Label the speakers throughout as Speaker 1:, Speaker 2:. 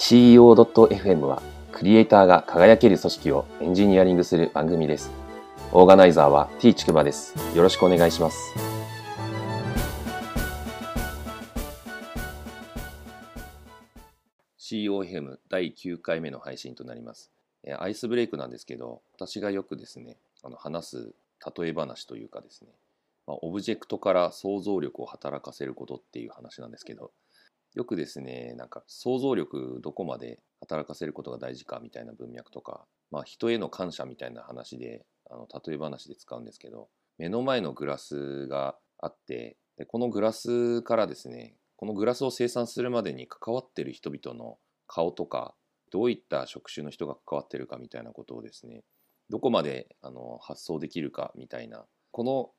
Speaker 1: CEO.fm はクリエイターが輝ける組織をエンジニアリングする番組です。オーガナイザーは T ちくばです。よろしくお願いします。COFM 第9回目の配信となります。アイスブレイクなんですけど、私がよくですね、あの話す例え話というかですね、まあ、オブジェクトから想像力を働かせることっていう話なんですけど、よくですね、なんか想像力どこまで働かせることが大事かみたいな文脈とか、まあ、人への感謝みたいな話で、あの例え話で使うんですけど、目の前のグラスがあって、でこのグラスからですね、このグラスを生産するまでに関わってる人々の顔とか、どういった職種の人が関わってるかみたいなことをですね、どこまであの発想できるかみたいな、この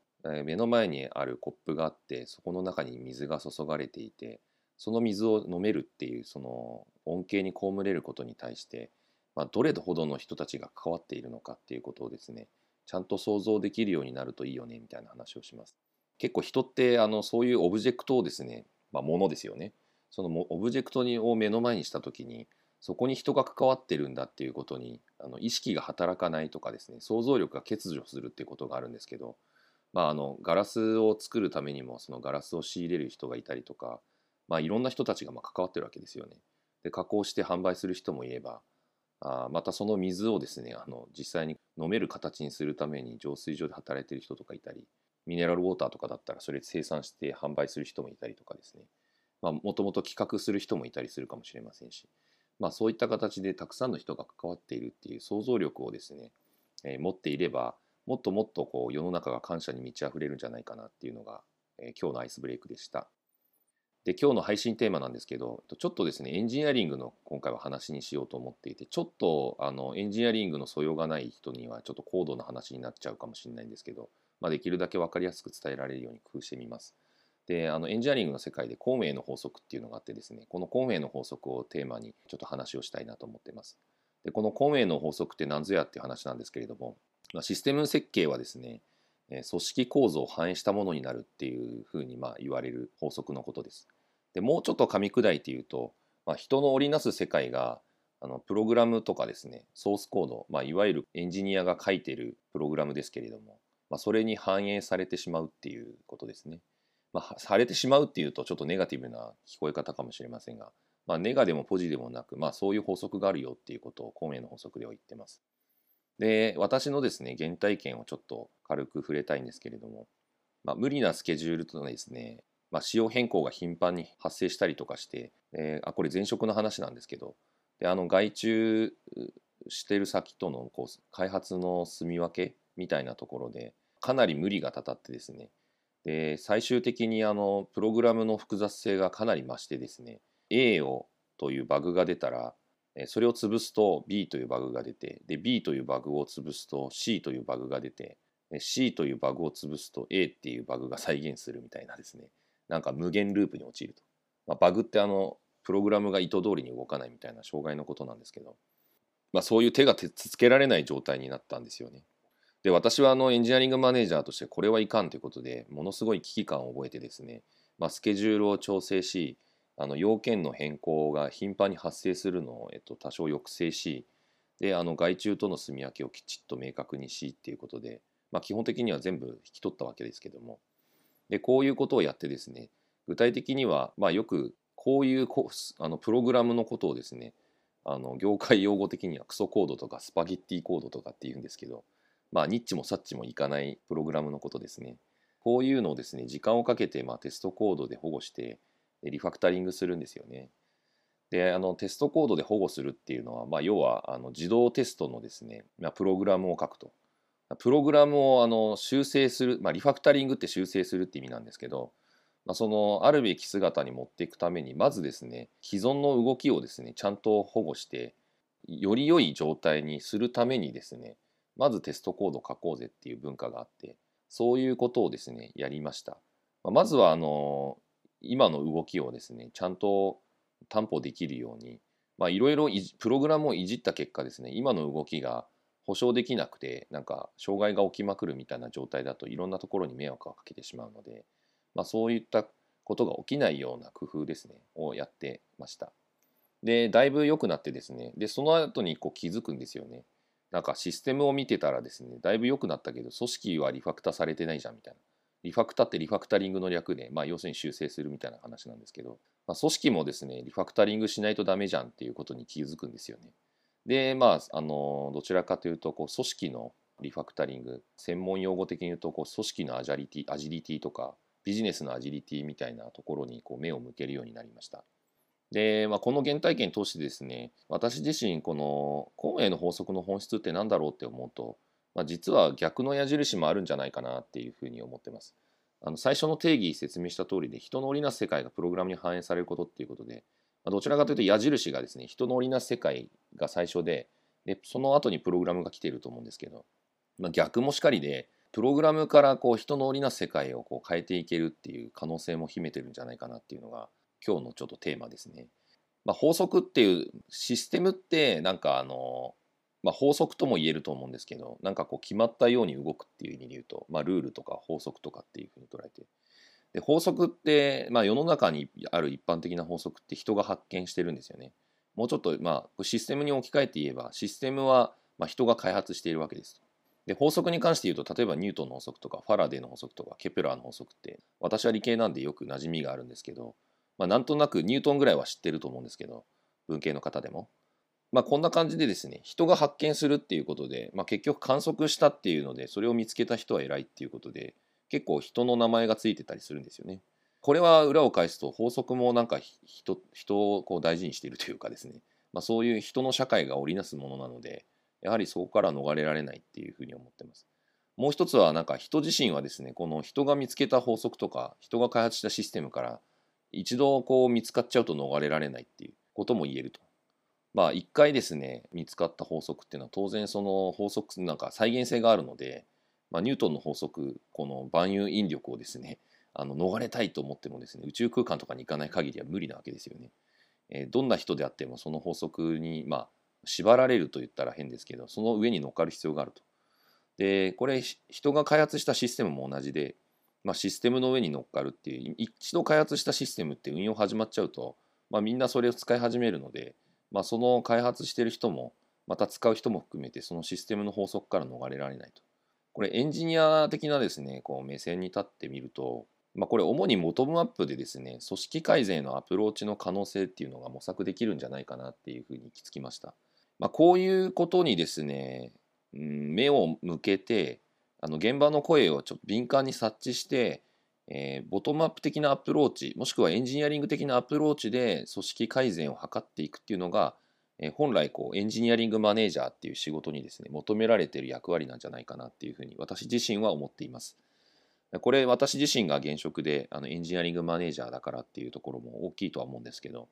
Speaker 1: 目の前にあるコップがあって、そこの中に水が注がれていて、その水を飲めるっていうその恩恵に被れることに対して、まあ、どれほどの人たちが関わっているのかっていうことをですねちゃんと想像できるようになるといいよねみたいな話をします。結構人ってあのそういうオブジェクトをですね、まあ、ものですよね。そのもオブジェクトにを目の前にした時にそこに人が関わってるんだっていうことにあの意識が働かないとかですね想像力が欠如するっていうことがあるんですけど、まあ、あのガラスを作るためにもそのガラスを仕入れる人がいたりとかまあ、いろんな人たちがま関わってるわけですよね。で加工して販売する人もいればあまたその水をですねあの実際に飲める形にするために浄水場で働いてる人とかいたりミネラルウォーターとかだったらそれ生産して販売する人もいたりとかですねもともと企画する人もいたりするかもしれませんし、まあ、そういった形でたくさんの人が関わっているっていう想像力をですね、えー持っていればもっともっとこう世の中が感謝に満ち溢れるんじゃないかなっていうのが、えー今日のアイスブレイクでした。で今日の配信テーマなんですけどちょっとですねエンジニアリングの今回は話にしようと思っていてちょっとあのエンジニアリングの素養がない人にはちょっと高度な話になっちゃうかもしれないんですけど、まあ、できるだけ分かりやすく伝えられるように工夫してみます。であのエンジニアリングの世界でコンウェイの法則っていうのがあってですねこのコンウェイの法則をテーマにちょっと話をしたいなと思ってます。でこのコンウェイの法則って何ぞやっていう話なんですけれども、まあ、システム設計はですね組織構造を反映したものになるっていうふうにまあ言われる法則のことです。でもうちょっと噛み砕いて言うと、まあ、人の織りなす世界があのプログラムとかですねソースコード、まあ、いわゆるエンジニアが書いてるプログラムですけれども、まあ、それに反映されてしまうっていうことですね。まあ、されてしまうっていうとちょっとネガティブな聞こえ方かもしれませんが、まあ、ネガでもポジでもなく、まあ、そういう法則があるよっていうことを公明の法則では言ってます。で私のですね原体験をちょっと軽く触れたいんですけれども、まあ、無理なスケジュールとですねまあ、仕様変更が頻繁に発生したりとかして、えあこれ前職の話なんですけどであの外注してる先とのこう開発の住み分けみたいなところでかなり無理がたたってですねで最終的にあのプログラムの複雑性がかなり増してですね A をというバグが出たらそれを潰すと B というバグが出てで B というバグを潰すと C というバグが出て C というバグを潰すと A っていうバグが再現するみたいなですねなんか無限ループに陥ると。まあ、バグってあのプログラムが意図通りに動かないみたいな障害のことなんですけど、まあ、そういう手が手つけられない状態になったんですよね。で私はあのエンジニアリングマネージャーとしてこれはいかんということでものすごい危機感を覚えてですね、まあ、スケジュールを調整しあの要件の変更が頻繁に発生するのを、えっと、多少抑制しであの外注との住み分けをきちっと明確にしっていうことで、まあ、基本的には全部引き取ったわけですけどもでこういうことをやってですね具体的には、まあ、よくこういうこあのプログラムのことをですねあの業界用語的にはクソコードとかスパゲッティコードとかって言うんですけど、まあ、ニッチもサッチもいかないプログラムのことですね。こういうのをですね時間をかけて、まあ、テストコードで保護してリファクタリングするんですよね。であのテストコードで保護するっていうのは、まあ、要はあの自動テストのですね、まあ、プログラムを書くと。プログラムをあの修正する、まあ、リファクタリングって修正するって意味なんですけど、まあ、そのあるべき姿に持っていくためにまずですね既存の動きをですねちゃんと保護してより良い状態にするためにですねまずテストコード書こうぜっていう文化があってそういうことをですねやりました。まあまずはあの今の動きをですねちゃんと担保できるようにいろいろプログラムをいじった結果ですね今の動きが保証できなくてなんか障害が起きまくるみたいな状態だといろんなところに迷惑をかけてしまうので、まあ、そういったことが起きないような工夫ですねをやってました。でだいぶ良くなってですねでその後にこう気づくんですよねなんかシステムを見てたらですねだいぶ良くなったけど組織はリファクターされてないじゃんみたいなリファクタってリファクタリングの略で、まあ、要するに修正するみたいな話なんですけど、まあ、組織もですねリファクタリングしないとダメじゃんっていうことに気づくんですよねでまああのどちらかというとこう組織のリファクタリング専門用語的に言うとこう組織のアジャリティアジリティとかビジネスのアジリティみたいなところにこう目を向けるようになりました。で、まあ、この原体験通してですね私自身この孔明の法則の本質って何だろうって思うと、まあ、実は逆の矢印もあるんじゃないかなっていうふうに思ってます。あの最初の定義説明した通りで人の織りなす世界がプログラムに反映されることっていうことで、まあ、どちらかというと矢印がですね人の織りなす世界が最初ででその後にプログラムが来ていると思うんですけど、まあ、逆もしかりでプログラムからこう人の織りなす世界をこう変えていけるっていう可能性も秘めてるんじゃないかなっていうのが今日のちょっとテーマですね。まあ、法則っていうシステムってなんかあの、まあ、法則とも言えると思うんですけどなんかこう決まったように動くっていう意味で言うと、まあ、ルールとか法則とかっていうふうに捉えてで法則って、まあ、世の中にある一般的な法則って人が発見してるんですよね。もうちょっと、まあ、システムに置き換えて言えばシステムはまあ人が開発しているわけです。で法則に関して言うと例えばニュートンの法則とかファラデーの法則とかケプラーの法則って私は理系なんでよく馴染みがあるんですけど、まあ、なんとなくニュートンぐらいは知ってると思うんですけど文系の方でも。まあ、こんな感じでですね人が発見するっていうことで、まあ、結局観測したっていうのでそれを見つけた人は偉いっていうことで結構人の名前がついてたりするんですよね。これは裏を返すと法則もなんか人人をこう大事にしているというかですね、まあ、そういう人の社会が織りなすものなのでやはりそこから逃れられないっていうふうに思ってます。もう一つはなんか人自身はですねこの人が見つけた法則とか人が開発したシステムから一度こう見つかっちゃうと逃れられないっていうことも言えると。まあ一回ですね見つかった法則っていうのは当然その法則なんか再現性があるので、まあ、ニュートンの法則この万有引力をですね あの逃れたいと思ってもですね宇宙空間とかに行かない限りは無理なわけですよね。えー、どんな人であってもその法則にまあ縛られると言ったら変ですけどその上に乗っかる必要があると。でこれ人が開発したシステムも同じで、まあ、システムの上に乗っかるっていう一度開発したシステムって運用始まっちゃうと、まあ、みんなそれを使い始めるので、まあ、その開発してる人もまた使う人も含めてそのシステムの法則から逃れられないと。これエンジニア的なですねこう目線に立ってみると、まあ、これ主にボトムアップでですね組織改善のアプローチの可能性っていうのが模索できるんじゃないかなっていうふうに行き着きました。まあ、こういうことにですね、うん、目を向けてあの現場の声をちょっと敏感に察知して、えー、ボトムアップ的なアプローチもしくはエンジニアリング的なアプローチで組織改善を図っていくっていうのが、えー、本来こうエンジニアリングマネージャーっていう仕事にですね求められている役割なんじゃないかなっていうふうに私自身は思っています。これ私自身が現職であのエンジニアリングマネージャーだからっていうところも大きいとは思うんですけど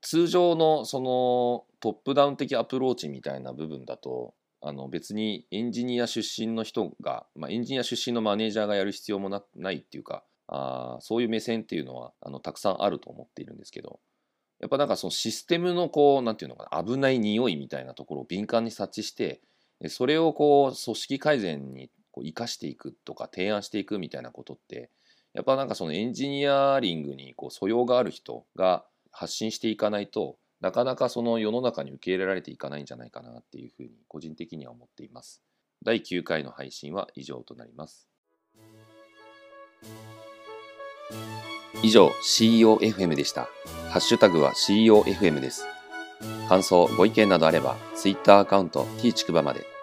Speaker 1: 通常のそのトップダウン的アプローチみたいな部分だとあの別にエンジニア出身の人が、まあ、エンジニア出身のマネージャーがやる必要もなないっていうかあそういう目線っていうのはあのたくさんあると思っているんですけどやっぱなんかそのシステムのこうなんていうのかな危ない匂いみたいなところを敏感に察知してそれをこう組織改善にこう生かしていくとか提案していくみたいなことってやっぱなんかそのエンジニアリングにこう素養がある人が発信していかないとなかなかその世の中に受け入れられていかないんじゃないかなっていうふうに個人的には思っています。第9回の配信は以上となります。以上 CEOFM でした。ハッシュタグは CEOFM です。感想、ご意見などあれば Twitter アカウント t ちくばまで。